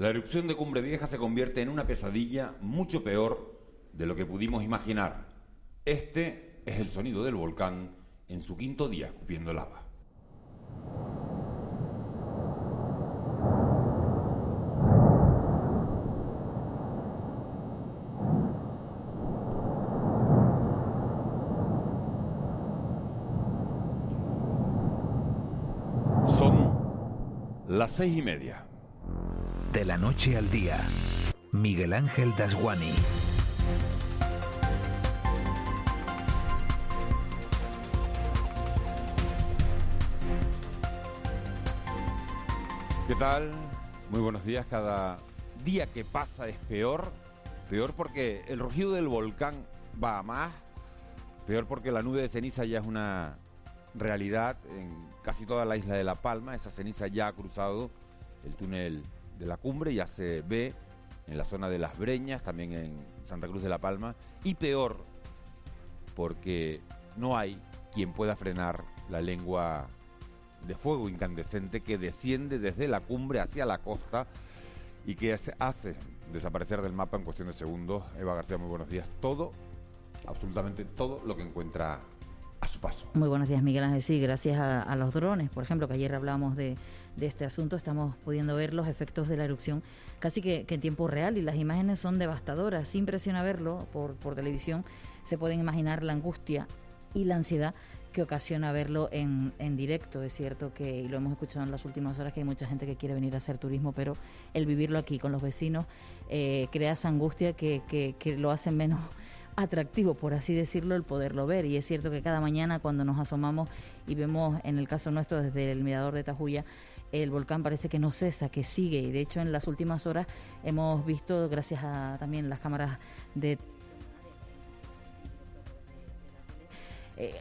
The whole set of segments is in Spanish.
La erupción de Cumbre Vieja se convierte en una pesadilla mucho peor de lo que pudimos imaginar. Este es el sonido del volcán en su quinto día escupiendo lava. Son las seis y media. De la noche al día, Miguel Ángel Dasguani. ¿Qué tal? Muy buenos días. Cada día que pasa es peor. Peor porque el rugido del volcán va a más. Peor porque la nube de ceniza ya es una realidad en casi toda la isla de La Palma. Esa ceniza ya ha cruzado el túnel de la cumbre, ya se ve en la zona de Las Breñas, también en Santa Cruz de la Palma. Y peor porque no hay quien pueda frenar la lengua de fuego incandescente que desciende desde la cumbre hacia la costa y que hace desaparecer del mapa en cuestión de segundos. Eva García, muy buenos días. Todo, absolutamente todo lo que encuentra Muy buenos días, Miguel Ángel. Sí, gracias a, los drones, por ejemplo, que ayer hablábamos de, este asunto, estamos pudiendo ver los efectos de la erupción casi que, en tiempo real y las imágenes son devastadoras. Sin presión a verlo por, por televisión, se pueden imaginar la angustia y la ansiedad que ocasiona verlo en, directo. Es cierto que, y lo hemos escuchado en las últimas horas, que hay mucha gente que quiere venir a hacer turismo, pero el vivirlo aquí con los vecinos eh, crea esa angustia que, que, lo hace menos atractivo, por así decirlo, el poderlo ver. Y es cierto que cada mañana cuando nos asomamos y vemos, en el caso nuestro, desde el mirador de Tajuya, el volcán parece que no cesa, que sigue. Y de hecho, en las últimas horas hemos visto, gracias a también las cámaras de... Eh,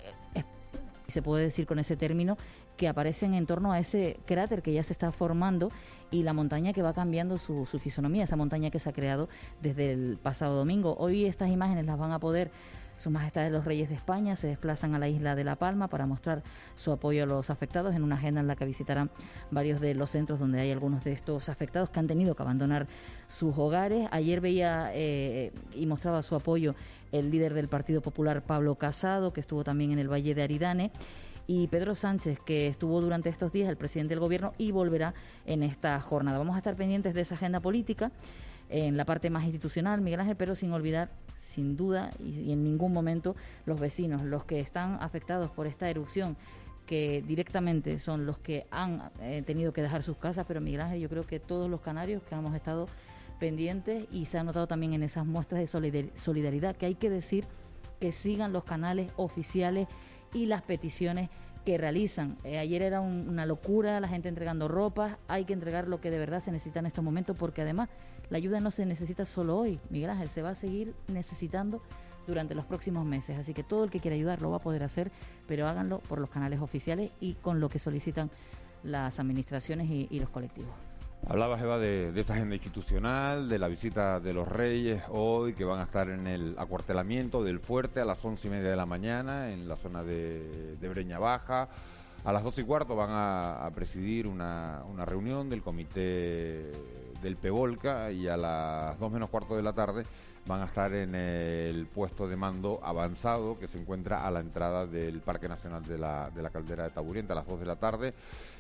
se puede decir con ese término, que aparecen en torno a ese cráter que ya se está formando y la montaña que va cambiando su, fisonomía, esa montaña que se ha creado desde el pasado domingo. Hoy estas imágenes las van a poder su Majestad de los Reyes de España se desplazan a la isla de La Palma para mostrar su apoyo a los afectados en una agenda en la que visitarán varios de los centros donde hay algunos de estos afectados que han tenido que abandonar sus hogares. Ayer veía eh, y mostraba su apoyo el líder del Partido Popular, Pablo Casado, que estuvo también en el Valle de Aridane y Pedro Sánchez, que estuvo durante estos días el presidente del Gobierno y volverá en esta jornada. Vamos a estar pendientes de esa agenda política en la parte más institucional, Miguel Ángel, pero sin olvidar, sin duda y, en ningún momento, los vecinos, los que están afectados por esta erupción que directamente son los que han eh, tenido que dejar sus casas, pero Miguel Ángel, yo creo que todos los canarios que hemos estado pendientes y se ha notado también en esas muestras de solidaridad que hay que decir que sigan los canales oficiales y las peticiones que realizan. Eh, ayer era una locura, la gente entregando ropa, hay que entregar lo que de verdad se necesita en estos momentos porque además la ayuda no se necesita solo hoy, Miguel Ángel, se va a seguir necesitando durante los próximos meses, así que todo el que quiera ayudar lo va a poder hacer, pero háganlo por los canales oficiales y con lo que solicitan las administraciones y los colectivos. Hablabas, Eva, de, esa agenda institucional, de la visita de los reyes hoy, que van a estar en el acuartelamiento del fuerte a las once y media de la mañana en la zona de, Breña Baja. A las dos y cuarto van a, presidir una, una, reunión del comité del Pevolca y a las dos menos cuarto de la tarde van a estar en el puesto de mando avanzado que se encuentra a la entrada del Parque Nacional de la, de la Caldera de Taburiente a las dos de la tarde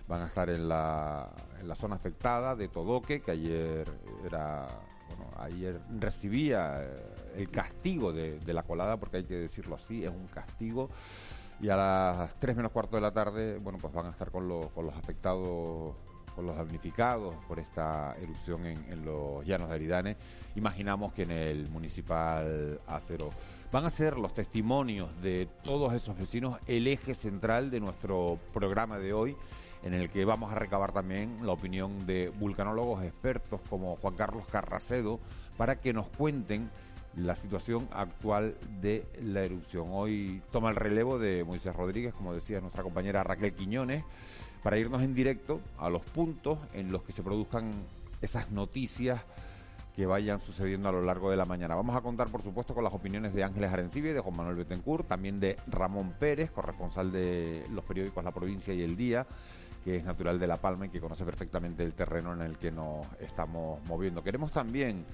van a estar en la, zona afectada de Todoque, que ayer era bueno, ayer recibía eh, el castigo de, la colada, porque hay que decirlo así, es un castigo. Y a las 3 menos cuarto de la tarde, bueno, pues van a estar con, con los afectados, con los damnificados por esta erupción en, en, los llanos de Aridane. Imaginamos que en el municipal Acero van a ser los testimonios de todos esos vecinos el eje central de nuestro programa de hoy en el que vamos a recabar también la opinión de vulcanólogos expertos como Juan Carlos Carracedo para que nos cuenten la situación actual de la erupción. Hoy toma el relevo de Moisés Rodríguez, como decía nuestra compañera Raquel Quiñones, para irnos en directo a los puntos en los que se produzcan esas noticias que vayan sucediendo a lo largo de la mañana. Vamos a contar, por supuesto, con las opiniones de Ángeles Arencibe, de Juan Manuel Betancourt, también de Ramón Pérez, corresponsal de los periódicos La Provincia y El Día, que es natural de La Palma y que conoce perfectamente el terreno en el que nos estamos moviendo. Queremos también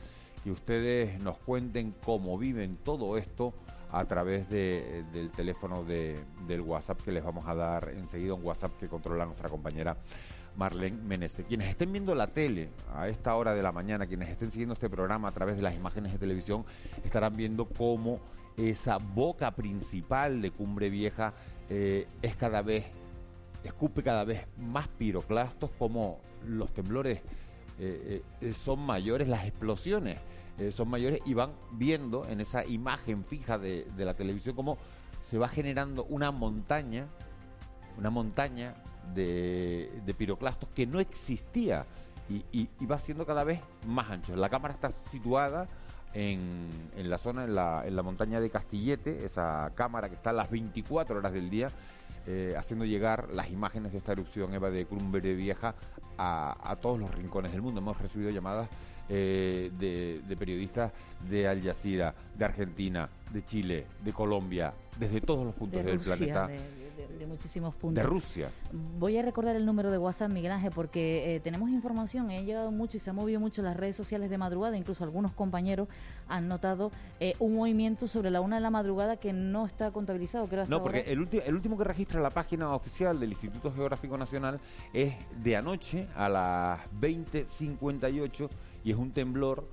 que ustedes nos cuenten cómo viven todo esto a través del teléfono del WhatsApp que les vamos a dar enseguida, un WhatsApp que controla nuestra compañera Marlene Menezes. Quienes estén viendo la tele a esta hora de la mañana, quienes estén siguiendo este programa a través de las imágenes de televisión, estarán viendo cómo esa boca principal de Cumbre Vieja eh, es cada vez, escupe cada vez más piroclastos, como los temblores eh, eh, son mayores, las explosiones son mayores y van viendo en esa imagen fija de, de la televisión cómo se va generando una montaña, una montaña de, piroclastos que no existía y, va siendo cada vez más ancho. La cámara está situada en, en la zona, en la, en la, montaña de Castillete, esa cámara que está a las 24 horas del día, eh, haciendo llegar las imágenes de esta erupción Eva de Crumbre Vieja a, a todos los rincones del mundo. Hemos recibido llamadas eh, de, periodistas de Al Jazeera, de Argentina, de Chile, de Colombia, desde todos los puntos del planeta de, muchísimos puntos. De Rusia. Voy a recordar el número de WhatsApp, Miguel Ángel, porque eh, tenemos información, he llegado mucho y se ha movido mucho las redes sociales de madrugada, incluso algunos compañeros han notado eh, un movimiento sobre la una de la madrugada que no está contabilizado, creo. no, porque el, el último que registra la página oficial del Instituto Geográfico Nacional es de anoche a las 20.58 y es un temblor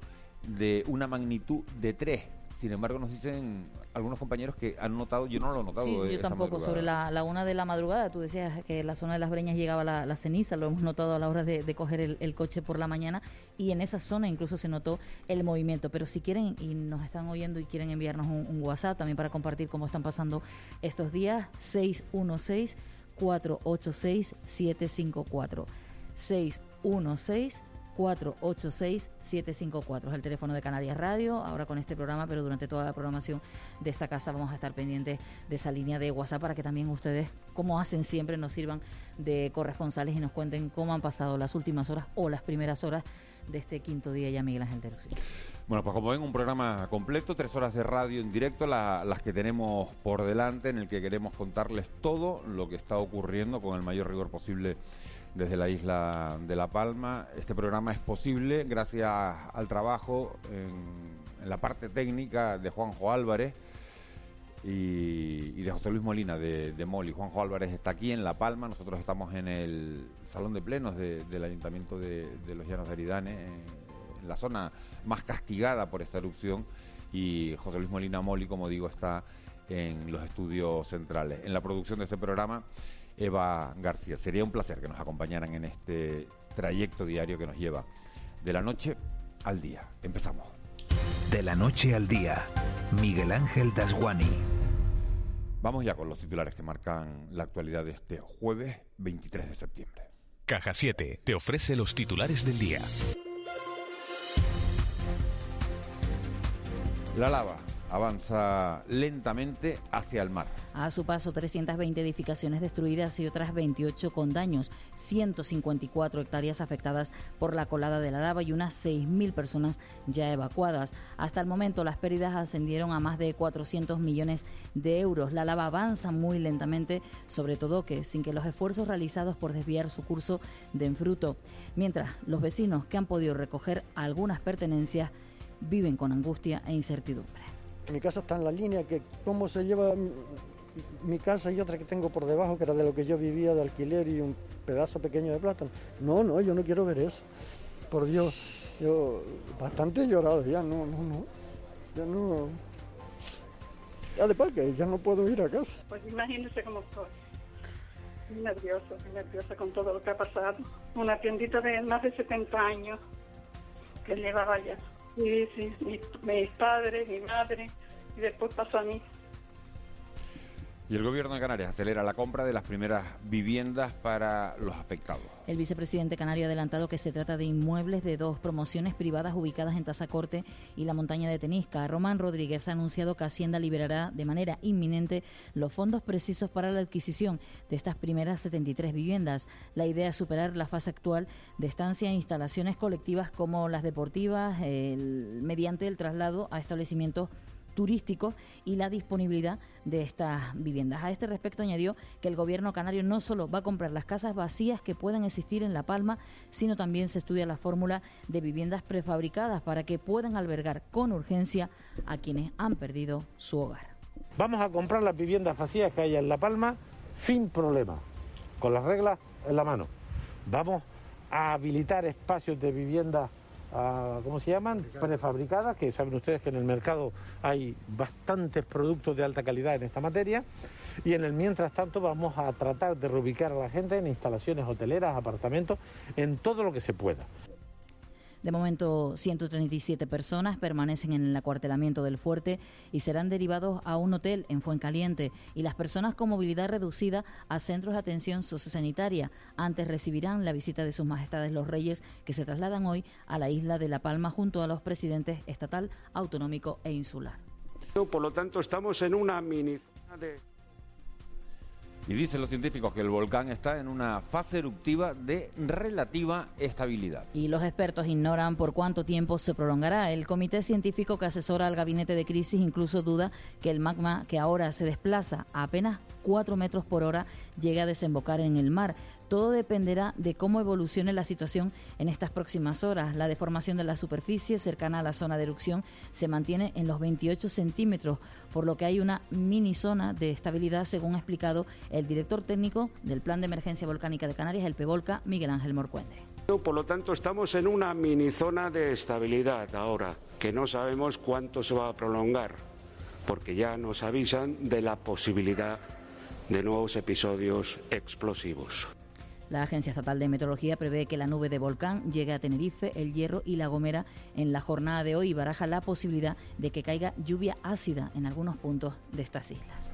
de una magnitud de 3 sin embargo, nos dicen algunos compañeros que han notado, yo no lo he notado. Sí, yo tampoco, sobre la, una de la madrugada, tú decías que la zona de las Breñas llegaba la, ceniza, lo hemos notado a la hora de, coger el, coche por la mañana y en esa zona incluso se notó el movimiento. Pero si quieren y nos están oyendo y quieren enviarnos un, un WhatsApp también para compartir cómo están pasando estos días, 616 486 754 616 486-754. Es el teléfono de Canarias Radio, ahora con este programa, pero durante toda la programación de esta casa vamos a estar pendientes de esa línea de WhatsApp para que también ustedes, como hacen siempre, nos sirvan de corresponsales y nos cuenten cómo han pasado las últimas horas o las primeras horas de este quinto día ya, Miguel Ángel Bueno, pues como ven, un programa completo, tres horas de radio en directo, las que tenemos por delante, en el que queremos contarles todo lo que está ocurriendo con el mayor rigor posible desde la isla de La Palma. Este programa es posible gracias al trabajo en, la parte técnica de Juanjo Álvarez y, de José Luis Molina de, de, Moli. Juanjo Álvarez está aquí en La Palma, nosotros estamos en el Salón de Plenos del Ayuntamiento de, los Llanos de Aridane, en la zona más castigada por esta erupción, y José Luis Molina Moli, como digo, está en los estudios centrales. En la producción de este programa Eva García. Sería un placer que nos acompañaran en este trayecto diario que nos lleva de la noche al día. Empezamos. De la noche al día, Miguel Ángel Dasguani. Vamos ya con los titulares que marcan la actualidad de este jueves 23 de septiembre. Caja 7 te ofrece los titulares del día. La lava avanza lentamente hacia el mar. A su paso, 320 edificaciones destruidas y otras 28 con daños, 154 hectáreas afectadas por la colada de la lava y unas 6.000 personas ya evacuadas. Hasta el momento, las pérdidas ascendieron a más de 400 millones de euros. La lava avanza muy lentamente, sobre todo que sin que los esfuerzos realizados por desviar su curso den fruto. Mientras, los vecinos que han podido recoger algunas pertenencias viven con angustia e incertidumbre. Mi casa está en la línea, que cómo se lleva mi casa y otra que tengo por debajo, que era de lo que yo vivía de alquiler y un pedazo pequeño de plátano. No, no, yo no quiero ver eso. Por Dios, yo bastante he llorado ya, no, no, no. Ya no. Ya de parque, ya no puedo ir a casa. Pues imagínese cómo estoy. Muy nerviosa, nerviosa con todo lo que ha pasado. Una tiendita de más de 70 años que llevaba ya. Sí, sí, mis, mis padres, mi madre, y después pasó a mí. Y el gobierno de Canarias acelera la compra de las primeras viviendas para los afectados. El vicepresidente canario ha adelantado que se trata de inmuebles de dos promociones privadas ubicadas en Tazacorte y la montaña de Tenisca. Román Rodríguez ha anunciado que Hacienda liberará de manera inminente los fondos precisos para la adquisición de estas primeras 73 viviendas. La idea es superar la fase actual de estancia e instalaciones colectivas como las deportivas mediante el traslado a establecimientos turísticos y la disponibilidad de estas viviendas. A este respecto añadió que el gobierno canario no solo va a comprar las casas vacías que puedan existir en La Palma, sino también se estudia la fórmula de viviendas prefabricadas para que puedan albergar con urgencia a quienes han perdido su hogar. Vamos a comprar las viviendas vacías que hay en La Palma sin problema, con las reglas en la mano. Vamos a habilitar espacios de vivienda ¿cómo se llaman? Prefabricadas, que saben ustedes que en el mercado hay bastantes productos de alta calidad en esta materia. Y en el mientras tanto vamos a tratar de reubicar a la gente en instalaciones hoteleras, apartamentos, en todo lo que se pueda. De momento, 137 personas permanecen en el acuartelamiento del fuerte y serán derivados a un hotel en Fuencaliente y las personas con movilidad reducida a centros de atención sociosanitaria. Antes recibirán la visita de sus majestades los reyes que se trasladan hoy a la isla de La Palma junto a los presidentes estatal, autonómico e insular. Por lo tanto, estamos en una mini y dicen los científicos que el volcán está en una fase eruptiva de relativa estabilidad. Y los expertos ignoran por cuánto tiempo se prolongará. El comité científico que asesora al gabinete de crisis incluso duda que el magma que ahora se desplaza a apenas 4 metros por hora llegue a desembocar en el mar. Todo dependerá de cómo evolucione la situación en estas próximas horas. La deformación de la superficie cercana a la zona de erupción se mantiene en los 28 centímetros, por lo que hay una mini zona de estabilidad, según ha explicado el director técnico del Plan de Emergencia Volcánica de Canarias, el PEVOLCA, Miguel Ángel Morcuende. Por lo tanto, estamos en una mini zona de estabilidad ahora, que no sabemos cuánto se va a prolongar, porque ya nos avisan de la posibilidad de nuevos episodios explosivos. La Agencia Estatal de Meteorología prevé que la nube de volcán llegue a Tenerife, El Hierro y La Gomera en la jornada de hoy y baraja la posibilidad de que caiga lluvia ácida en algunos puntos de estas islas.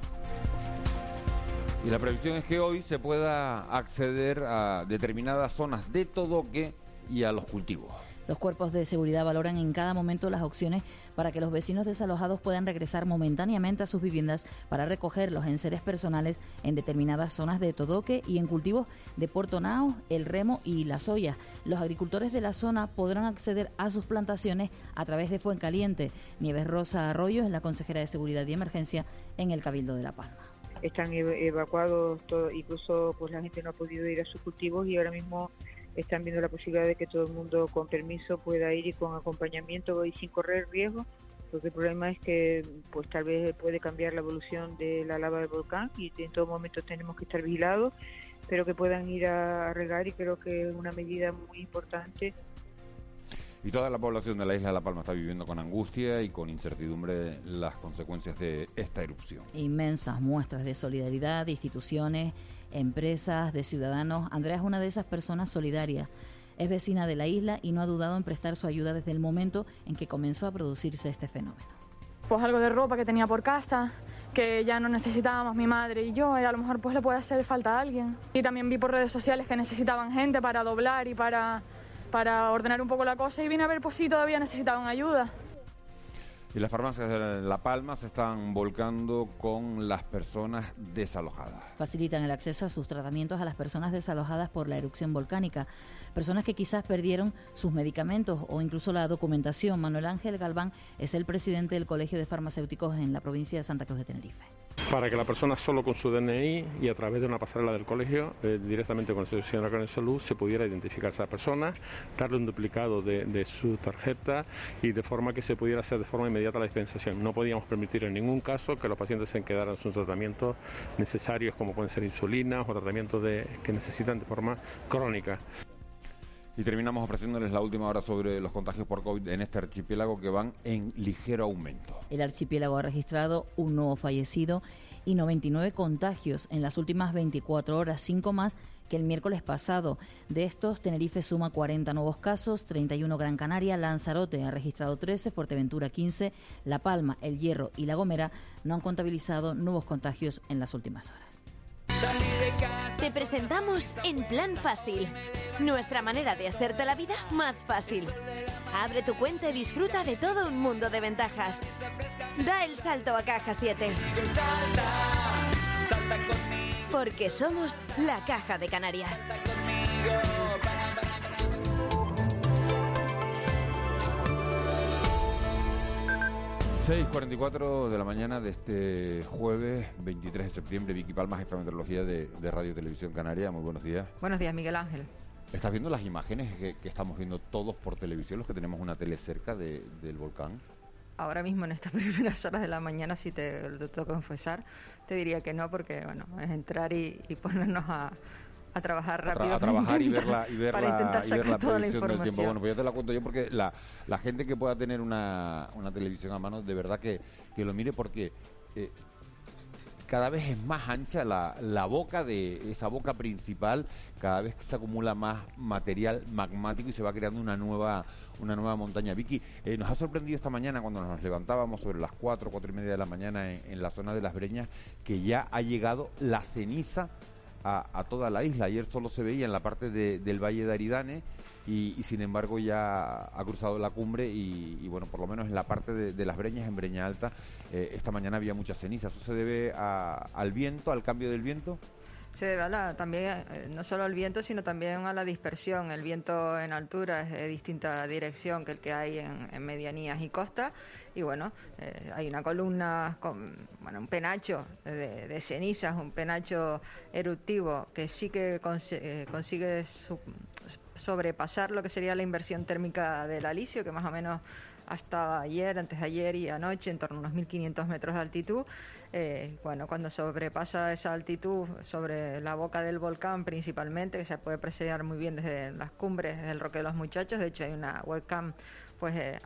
Y la previsión es que hoy se pueda acceder a determinadas zonas de Todoque y a los cultivos. Los cuerpos de seguridad valoran en cada momento las opciones para que los vecinos desalojados puedan regresar momentáneamente a sus viviendas para recoger los enseres personales en determinadas zonas de Todoque y en cultivos de Puerto Nao, El Remo y La Soya. Los agricultores de la zona podrán acceder a sus plantaciones a través de Fuencaliente. Nieves Rosa Arroyo es la consejera de Seguridad y Emergencia en el Cabildo de La Palma están evacuados, incluso pues la gente no ha podido ir a sus cultivos y ahora mismo están viendo la posibilidad de que todo el mundo con permiso pueda ir y con acompañamiento y sin correr riesgo, porque el problema es que pues tal vez puede cambiar la evolución de la lava del volcán y en todo momento tenemos que estar vigilados, pero que puedan ir a regar y creo que es una medida muy importante y toda la población de la isla de La Palma está viviendo con angustia y con incertidumbre las consecuencias de esta erupción. Inmensas muestras de solidaridad de instituciones, empresas, de ciudadanos. Andrea es una de esas personas solidarias. Es vecina de la isla y no ha dudado en prestar su ayuda desde el momento en que comenzó a producirse este fenómeno. Pues algo de ropa que tenía por casa, que ya no necesitábamos mi madre y yo, y a lo mejor pues le puede hacer falta a alguien. Y también vi por redes sociales que necesitaban gente para doblar y para para ordenar un poco la cosa y vine a ver pues si todavía necesitaban ayuda. Y las farmacias de La Palma se están volcando con las personas desalojadas. Facilitan el acceso a sus tratamientos a las personas desalojadas por la erupción volcánica. Personas que quizás perdieron sus medicamentos o incluso la documentación. Manuel Ángel Galván es el presidente del Colegio de Farmacéuticos en la provincia de Santa Cruz de Tenerife para que la persona solo con su DNI y a través de una pasarela del colegio, eh, directamente con el Servicio Nacional de Salud, se pudiera identificar a esa persona, darle un duplicado de, su tarjeta y de forma que se pudiera hacer de forma inmediata la dispensación. No podíamos permitir en ningún caso que los pacientes se quedaran sin tratamientos necesarios como pueden ser insulinas o tratamientos de, que necesitan de forma crónica. Y terminamos ofreciéndoles la última hora sobre los contagios por COVID en este archipiélago que van en ligero aumento. El archipiélago ha registrado un nuevo fallecido y 99 contagios en las últimas 24 horas, cinco más que el miércoles pasado. De estos, Tenerife suma 40 nuevos casos, 31 Gran Canaria, Lanzarote ha registrado 13, Fuerteventura 15, La Palma, El Hierro y La Gomera no han contabilizado nuevos contagios en las últimas horas. Te presentamos En Plan Fácil, nuestra manera de hacerte la vida más fácil. Abre tu cuenta y disfruta de todo un mundo de ventajas. Da el salto a Caja 7. Porque somos la Caja de Canarias. 6.44 de la mañana de este jueves 23 de septiembre. Vicky Palma, jefa de meteorología de, de Radio Televisión Canaria. Muy buenos días. Buenos días, Miguel Ángel. ¿Estás viendo las imágenes que, que estamos viendo todos por televisión, los que tenemos una tele cerca de- del volcán? Ahora mismo en estas primeras horas de la mañana, si te lo tengo que confesar, te diría que no, porque bueno, es entrar y, y ponernos a, a trabajar A, tra- rápido. a trabajar y ver la, y ver para la, intentar y ver la toda la predicción del tiempo. Bueno, pues yo te la cuento yo porque la, la gente que pueda tener una, una televisión a mano, de verdad que, que lo mire porque eh, cada vez es más ancha la, la boca de esa boca principal, cada vez se acumula más material magmático y se va creando una nueva una nueva montaña. Vicky, eh, nos ha sorprendido esta mañana cuando nos levantábamos sobre las 4, 4 y media de la mañana en, la zona de las Breñas que ya ha llegado la ceniza a, toda la isla. Ayer solo se veía en la parte de- del Valle de Aridane y, sin embargo ya ha cruzado la cumbre y, bueno, por lo menos en la parte de, las Breñas, en Breña Alta, eh, esta mañana había mucha ceniza. ¿Eso se debe al viento, al cambio del viento? Se debe a la- también, eh, no solo al viento, sino también a la dispersión. El viento en altura es de distinta dirección que el que hay en, medianías y costas. Y bueno, eh, hay una columna, con, bueno, un penacho de, cenizas, un penacho eruptivo que sí que conse- eh, consigue su- sobrepasar lo que sería la inversión térmica del alisio, que más o menos hasta ayer, antes de ayer y anoche, en torno a unos 1.500 metros de altitud. Eh, bueno, cuando sobrepasa esa altitud sobre la boca del volcán principalmente, que se puede apreciar muy bien desde las cumbres del Roque de los Muchachos, de hecho hay una webcam pues eh,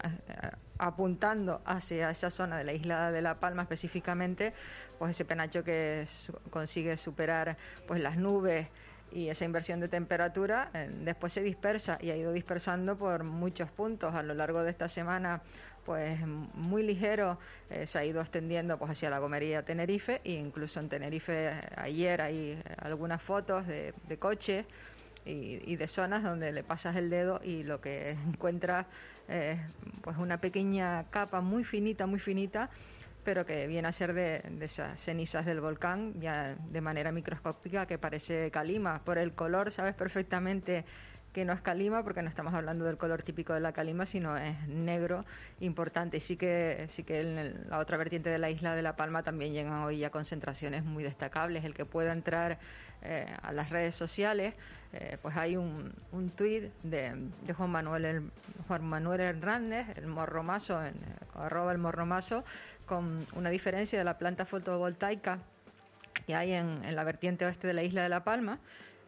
apuntando hacia esa zona de la isla de La Palma específicamente, pues ese penacho que su- consigue superar pues las nubes y esa inversión de temperatura eh, después se dispersa y ha ido dispersando por muchos puntos. A lo largo de esta semana pues muy ligero eh, se ha ido extendiendo pues hacia la gomería Tenerife e incluso en Tenerife eh, ayer hay algunas fotos de, de coches y, y de zonas donde le pasas el dedo y lo que encuentras es pues una pequeña capa muy finita muy finita pero que viene a ser de, esas cenizas del volcán ya de manera microscópica que parece calima. Por el color sabes perfectamente que no es calima porque no estamos hablando del color típico de la calima, sino es negro importante. Sí que, sí que en la otra vertiente de la isla de La Palma también llegan hoy ya concentraciones muy destacables. El que pueda entrar eh, a las redes sociales, eh, pues hay un, un tuit de, de Juan Manuel el- Juan Manuel Hernández, el morromazo, en, eh, arroba el morromazo, con una diferencia de la planta fotovoltaica que hay en, en la vertiente oeste de la isla de La Palma,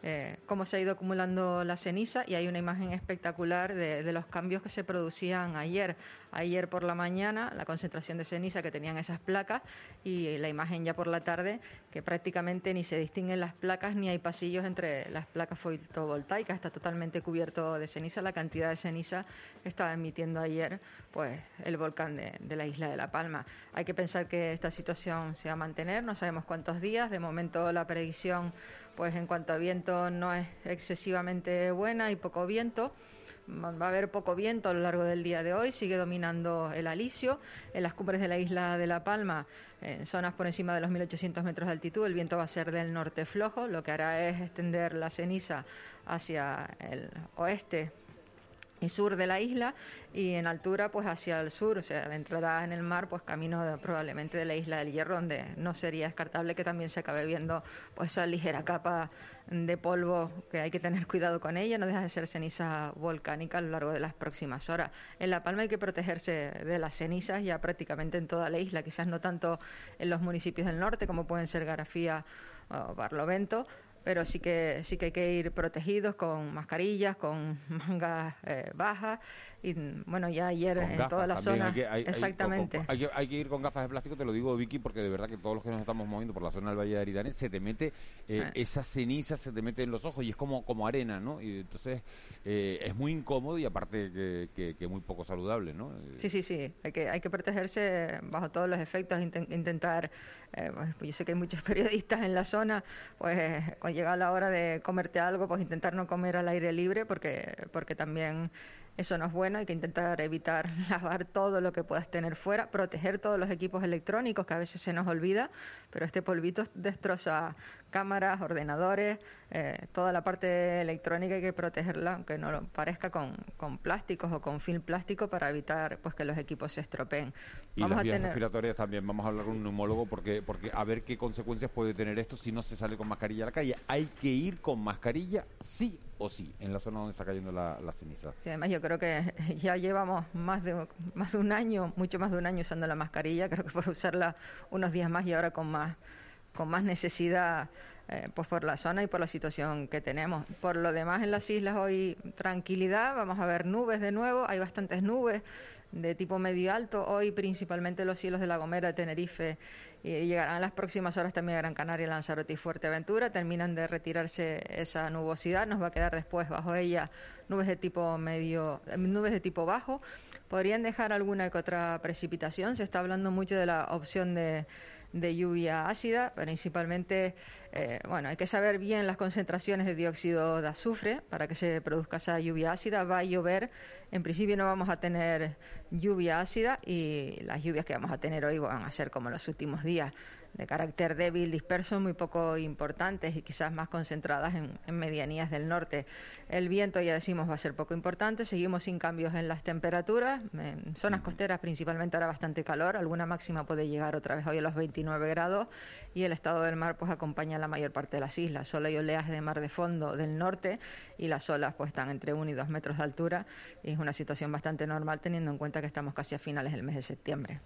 eh, cómo se ha ido acumulando la ceniza y hay una imagen espectacular de, los cambios que se producían ayer. Ayer por la mañana, la concentración de ceniza que tenían esas placas y la imagen ya por la tarde, que prácticamente ni se distinguen las placas ni hay pasillos entre las placas fotovoltaicas. Está totalmente cubierto de ceniza la cantidad de ceniza que estaba emitiendo ayer pues el volcán de, de la isla de La Palma. Hay que pensar que esta situación se va a mantener, no sabemos cuántos días. De momento la predicción pues en cuanto a viento no es excesivamente buena y poco viento. Va a haber poco viento a lo largo del día de hoy, sigue dominando el alisio. En las cumbres de la isla de La Palma, en zonas por encima de los 1800 metros de altitud, el viento va a ser del norte flojo, lo que hará es extender la ceniza hacia el oeste y sur de la isla y en altura pues hacia el sur, o sea, entrará en el mar pues camino probablemente de la isla del Hierro donde no sería descartable que también se acabe viendo pues esa ligera capa de polvo que hay que tener cuidado con ella, no deja de ser ceniza volcánica a lo largo de las próximas horas. En La Palma hay que protegerse de las cenizas ya prácticamente en toda la isla, quizás no tanto en los municipios del norte como pueden ser Garafía o Barlovento, pero sí que sí que hay que ir protegidos con mascarillas, con mangas eh, bajas y bueno ya ayer Con en gafas toda la también, zona hay que- hay- exactamente hay que ir con gafas de plástico, te lo digo Vicky, porque de verdad que todos los que nos estamos moviendo por la zona del Valle de Aridane, se te mete eh, Ah. esa ceniza, se te mete en los ojos y es como, como arena, ¿no? Y entonces eh, es muy incómodo y aparte que, que- que muy poco saludable, ¿no? Eh, Sí, sí, sí. Hay que, hay que protegerse bajo todos los efectos, inten- intentar, eh, pues, yo sé que hay muchos periodistas en la zona, pues cuando llega la hora de comerte algo, pues intentar no comer al aire libre porque, porque también Eso no es bueno, hay que intentar evitar lavar todo lo que puedas tener fuera, proteger todos los equipos electrónicos, que a veces se nos olvida, pero este polvito destroza cámaras, ordenadores, eh, toda la parte electrónica hay que protegerla, aunque no lo parezca con, con plásticos o con film plástico para evitar pues que los equipos se estropeen. Y las vías respiratorias también, vamos a hablar con un neumólogo porque, porque a ver qué consecuencias puede tener esto si no se sale con mascarilla a la calle. Hay que ir con mascarilla sí o sí, en la zona donde está cayendo la, ceniza. además yo creo que ya llevamos más de, más de un año, mucho más de un año usando la mascarilla, creo que por usarla unos días más y ahora con más con más necesidad eh, pues por la zona y por la situación que tenemos. Por lo demás en las islas hoy tranquilidad, vamos a ver nubes de nuevo, hay bastantes nubes de tipo medio alto, hoy principalmente los cielos de La Gomera, Tenerife y llegarán las próximas horas también a Gran Canaria, Lanzarote y Fuerteventura, terminan de retirarse esa nubosidad, nos va a quedar después bajo ella nubes de tipo medio, nubes de tipo bajo, podrían dejar alguna que otra precipitación, se está hablando mucho de la opción de de lluvia ácida, principalmente, eh, bueno, hay que saber bien las concentraciones de dióxido de azufre para que se produzca esa lluvia ácida. Va a llover, en principio no vamos a tener lluvia ácida y las lluvias que vamos a tener hoy van a ser como los últimos días de carácter débil, disperso, muy poco importantes y quizás más concentradas en, medianías del norte. El viento, ya decimos, va a ser poco importante. Seguimos sin cambios en las temperaturas. En zonas costeras principalmente ahora bastante calor. Alguna máxima puede llegar otra vez hoy a los 29 grados y el estado del mar pues acompaña la mayor parte de las islas. Solo hay oleaje de mar de fondo del norte y las olas pues están entre 1 y 2 metros de altura y es una situación bastante normal teniendo en cuenta que estamos casi a finales del mes de septiembre.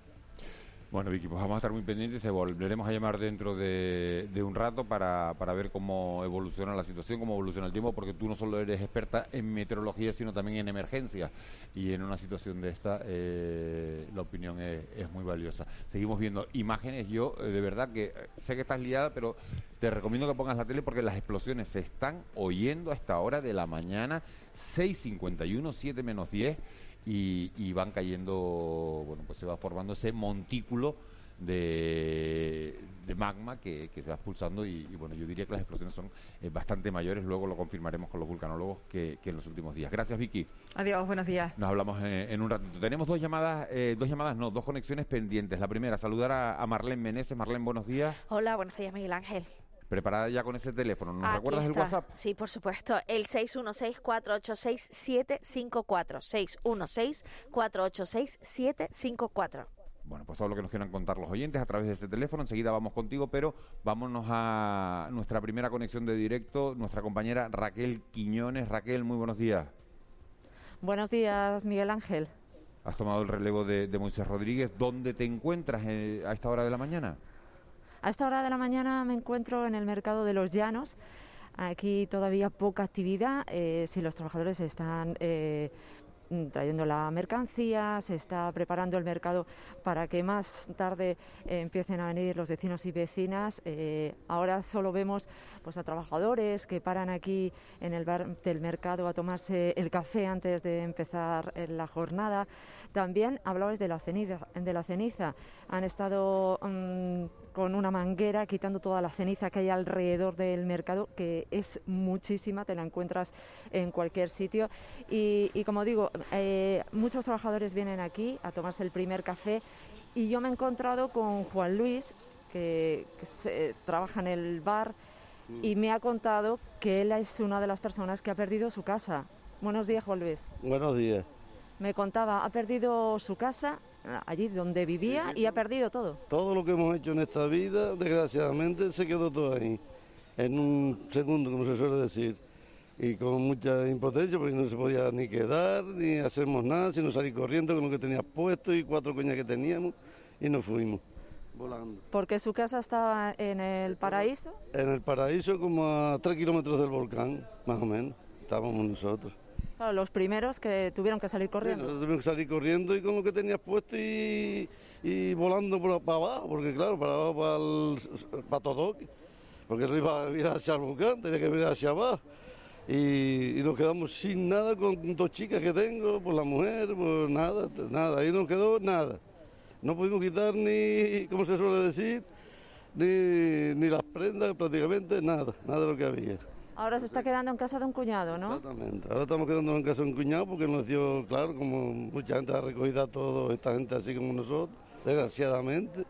Bueno, Vicky, pues vamos a estar muy pendientes. Te volveremos a llamar dentro de, un rato para, para, ver cómo evoluciona la situación, cómo evoluciona el tiempo, porque tú no solo eres experta en meteorología, sino también en emergencia. Y en una situación de esta, eh, la opinión es, muy valiosa. Seguimos viendo imágenes. Yo, eh, de verdad, que eh, sé que estás liada, pero te recomiendo que pongas la tele porque las explosiones se están oyendo a esta hora de la mañana, 6.51, 7 menos 10 y, van cayendo, bueno, pues se va formando ese montículo de, magma que, se va expulsando y, bueno, yo diría que las explosiones son eh, bastante mayores, luego lo confirmaremos con los vulcanólogos que, en los últimos días. Gracias Vicky. Adiós, buenos días. Nos hablamos en, un ratito. Tenemos dos llamadas, eh, dos llamadas, no, dos conexiones pendientes. La primera, saludar a, a Marlene Meneses. Marlene, buenos días. Hola, buenos días Miguel Ángel. Preparada ya con ese teléfono. ¿Nos recuerdas el WhatsApp? Sí, por supuesto. El 616-486-754. 616-486-754. Bueno, pues todo lo que nos quieran contar los oyentes a través de este teléfono. Enseguida vamos contigo, pero vámonos a nuestra primera conexión de directo. Nuestra compañera Raquel Quiñones. Raquel, muy buenos días. Buenos días, Miguel Ángel. Has tomado el relevo de, Moisés Rodríguez. ¿Dónde te encuentras eh, a esta hora de la mañana? A esta hora de la mañana me encuentro en el mercado de los llanos. Aquí todavía poca actividad. Eh, si los trabajadores están eh, Mm, trayendo la mercancía, se está preparando el mercado para que más tarde eh, empiecen a venir los vecinos y vecinas. Ahora solo vemos pues, a trabajadores que paran aquí en el bar del mercado a tomarse el café antes de empezar la jornada. También hablabais de la ceniza. De la ceniza. Han estado mm, con una manguera quitando toda la ceniza que hay alrededor del mercado, que es muchísima, te la encuentras en cualquier sitio. Y, como digo, eh, muchos trabajadores vienen aquí a tomarse el primer café y yo me he encontrado con Juan Luis, que, trabaja en el bar mm. y me ha contado que él es una de las personas que ha perdido su casa. Buenos días, Juan Luis. Buenos días. Me contaba, ha perdido su casa allí donde vivía y ha perdido todo. Todo lo que hemos hecho en esta vida, desgraciadamente, se quedó todo ahí, en un segundo, como se suele decir, y con mucha impotencia porque no se podía ni quedar, ni hacemos nada, sino salir corriendo con lo que tenía puesto y cuatro coñas que teníamos y nos fuimos. Volando. ¿Porque su casa estaba en el paraíso? En el paraíso, como a tres kilómetros del volcán, más o menos, estábamos nosotros los primeros que tuvieron que salir corriendo. Tuvieron que salir corriendo y con lo que tenías puesto y, volando para abajo, porque claro, para abajo, para, todo, porque no iba a ir hacia el volcán, tenía que venir hacia abajo. Y, nos quedamos sin nada con dos chicas que tengo, por la mujer, por nada, nada, ahí no quedó nada. No pudimos quitar ni, como se suele decir, ni, ni las prendas, prácticamente nada, nada de lo que había. Ahora se está quedando en casa de un cuñado, ¿no? Exactamente. Ahora estamos quedando en casa de un cuñado porque nos dio, claro, como mucha gente ha recogido a toda esta gente así como nosotros, desgraciadamente.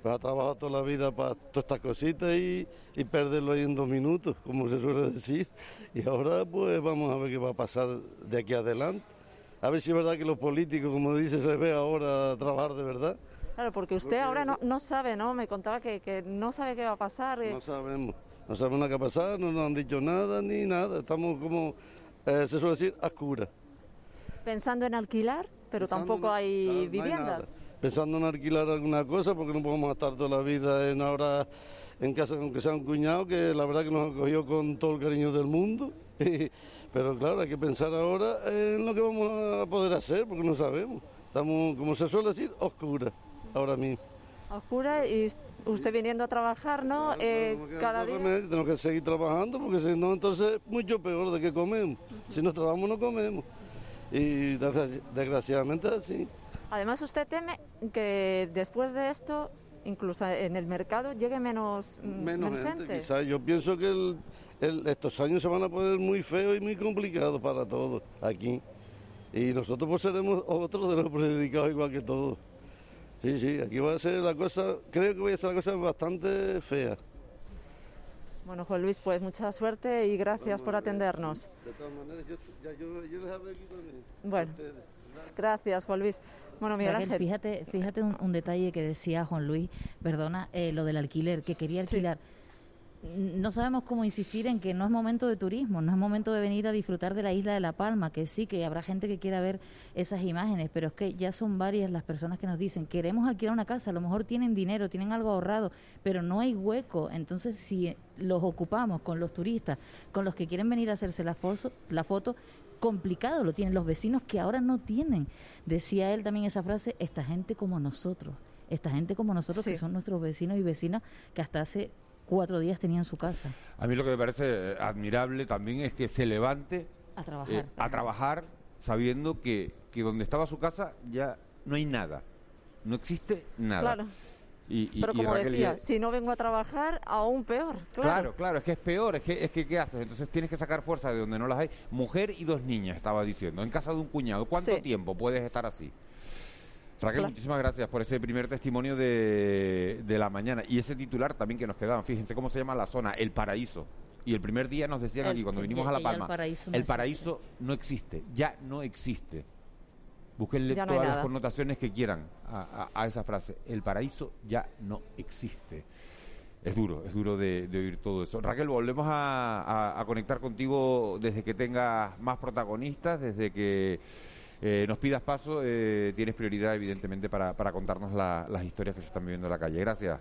Pues ha trabajado toda la vida para todas estas cositas y, y perderlo ahí en dos minutos, como se suele decir. Y ahora pues vamos a ver qué va a pasar de aquí adelante. A ver si es verdad que los políticos, como dice, se ve ahora trabajar de verdad. Claro, porque usted ahora no, no sabe, ¿no? Me contaba que, que no sabe qué va a pasar. eh. No sabemos, no sabemos nada que va a pasar, no nos han dicho nada ni nada. Estamos como, eh, se suele decir, a cura. Pensando en alquilar, pero Pensando tampoco en- hay claro, no hay viviendas. Pensando en alquilar alguna cosa, porque no podemos estar toda la vida en ahora en casa, aunque sea un cuñado, que la verdad que nos acogió con todo el cariño del mundo. Pero claro, hay que pensar ahora en lo que vamos a poder hacer, porque no sabemos. Estamos, como se suele decir, oscuras ahora mismo. Oscura y usted viniendo a trabajar, ¿no? Eh, cada día. tenemos que seguir trabajando, porque si no, entonces mucho peor de que comemos. Si no trabajamos, no comemos. Y desgraci- desgraciadamente así. Además, usted teme que después de esto, incluso en el mercado, llegue menos, mm, menos menos gente, quizás. Yo pienso que el- el- estos años se van a poner muy feos y muy complicados para todos aquí. Y nosotros pues seremos otros de los perjudicados igual que todos. Sí, sí, aquí va a ser la cosa, creo que va a ser la cosa bastante fea. Bueno, Juan Luis, pues mucha suerte y gracias por atendernos. De todas maneras, yo, ya yo, yo les hablé aquí también. Bueno, gracias, Juan Luis. Bueno, Miguel Raquel, Ángel. fíjate, fíjate un, un detalle que decía Juan Luis, perdona, eh, lo del alquiler, que quería alquilar. No sabemos cómo insistir en que no es momento de turismo, no es momento de venir a disfrutar de la isla de La Palma, que sí, que habrá gente que quiera ver esas imágenes, pero es que ya son varias las personas que nos dicen, queremos alquilar una casa, a lo mejor tienen dinero, tienen algo ahorrado, pero no hay hueco. Entonces, si los ocupamos con los turistas, con los que quieren venir a hacerse la, foto, la foto, complicado lo tienen los vecinos que ahora no tienen. Decía él también esa frase, esta gente como nosotros, esta gente como nosotros que son nuestros vecinos y vecinas que hasta hace cuatro días tenían su casa A mí lo que me parece eh, admirable también es que se levante a trabajar. eh, a trabajar sabiendo que, que donde estaba su casa ya no hay nada. No existe nada. Claro. Y, y- Pero y como Raquel, decía, y- si no vengo a trabajar, aún peor. Claro. Claro, claro, es que es peor, es que, es que ¿qué haces? Entonces tienes que sacar fuerza de donde no las hay. Mujer y dos niñas, estaba diciendo, en casa de un cuñado. ¿Cuánto Sí. tiempo puedes estar así? Raquel, Claro. muchísimas gracias por ese primer testimonio de, de la mañana. Y ese titular también que nos quedaban. Fíjense cómo se llama la zona, El Paraíso. Y el primer día nos decían El- aquí, cuando vinimos a La el Palma, paraíso no el paraíso no existe, ya no existe. Búsquenle no todas las connotaciones que quieran a, a- a esa frase. El paraíso ya no existe. Es duro, es duro de, de oír todo eso. Raquel, volvemos a, a- a conectar contigo desde que tengas más protagonistas, desde que eh, nos pidas paso. eh, tienes prioridad, evidentemente, para, para contarnos la- las historias que se están viviendo en la calle. Gracias.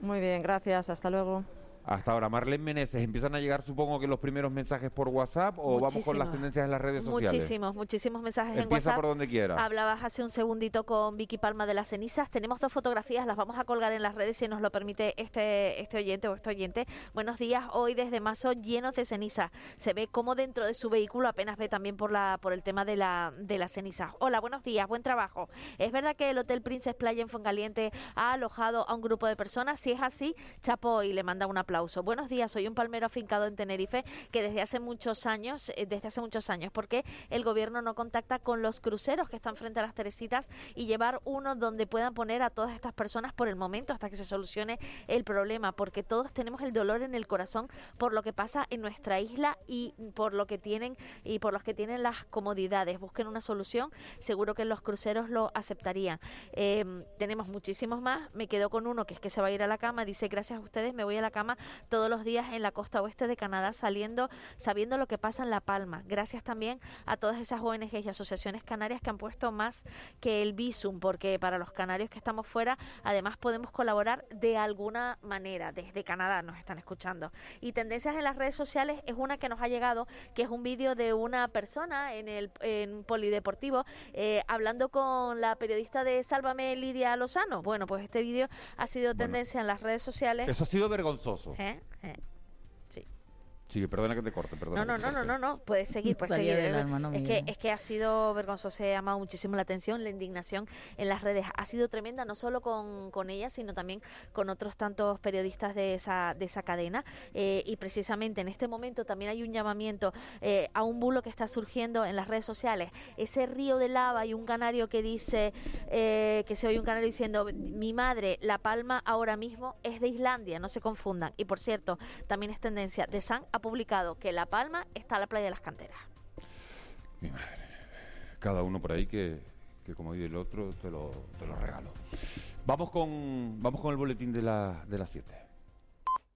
Muy bien, gracias. Hasta luego. Hasta ahora, Marlene Meneses, ¿empiezan a llegar, supongo que los primeros mensajes por WhatsApp o vamos con las tendencias en las redes sociales? Muchísimos, muchísimos mensajes en Empieza WhatsApp. por donde quiera. Hablabas hace un segundito con Vicky Palma de las cenizas. Tenemos dos fotografías, las vamos a colgar en las redes si nos lo permite este, este oyente o este oyente. Buenos días, hoy desde Mazo llenos de ceniza. Se ve como dentro de su vehículo apenas ve también por la por el tema de la de las cenizas. Hola, buenos días, buen trabajo. ¿Es verdad que el Hotel Princess Playa en Fongaliente ha alojado a un grupo de personas? Si es así, chapo y le manda un aplauso. Buenos días, soy un palmero afincado en Tenerife que desde hace muchos años, eh, desde hace muchos años, porque el gobierno no contacta con los cruceros que están frente a las Teresitas y llevar uno donde puedan poner a todas estas personas por el momento hasta que se solucione el problema, porque todos tenemos el dolor en el corazón por lo que pasa en nuestra isla y por lo que tienen y por los que tienen las comodidades. Busquen una solución, seguro que los cruceros lo aceptarían. Eh, tenemos muchísimos más. Me quedo con uno que es que se va a ir a la cama. Dice gracias a ustedes me voy a la cama todos los días en la costa oeste de Canadá saliendo, sabiendo lo que pasa en La Palma. Gracias también a todas esas ONGs y asociaciones canarias que han puesto más que el visum, porque para los canarios que estamos fuera, además podemos colaborar de alguna manera. Desde Canadá nos están escuchando. Y tendencias en las redes sociales es una que nos ha llegado, que es un vídeo de una persona en el en polideportivo eh, hablando con la periodista de Sálvame, Lidia Lozano. Bueno, pues este vídeo ha sido tendencia en las redes sociales. Eso ha sido vergonzoso. ¿Eh? ¿Eh? Sí. Perdona que te corte, perdona. No, no, no, no, no, no, puedes seguir, puedes Salía seguir. del alma, no, es, que, es que ha sido vergonzoso, ha llamado muchísimo la atención, la indignación en las redes ha sido tremenda, no solo con, con ella, sino también con otros tantos periodistas de esa, de esa cadena. Eh, y precisamente en este momento también hay un llamamiento eh, a un bulo que está surgiendo en las redes sociales. Ese río de lava y un canario que dice, eh, que se oye un canario diciendo, mi madre, La Palma ahora mismo es de Islandia, no se confundan. Y por cierto, también es tendencia, The Sun publicado que La Palma está a la playa de las canteras. Cada uno por ahí que, que como dice el otro, te lo, te lo regalo. Vamos con, vamos con el boletín de, la, de las 7.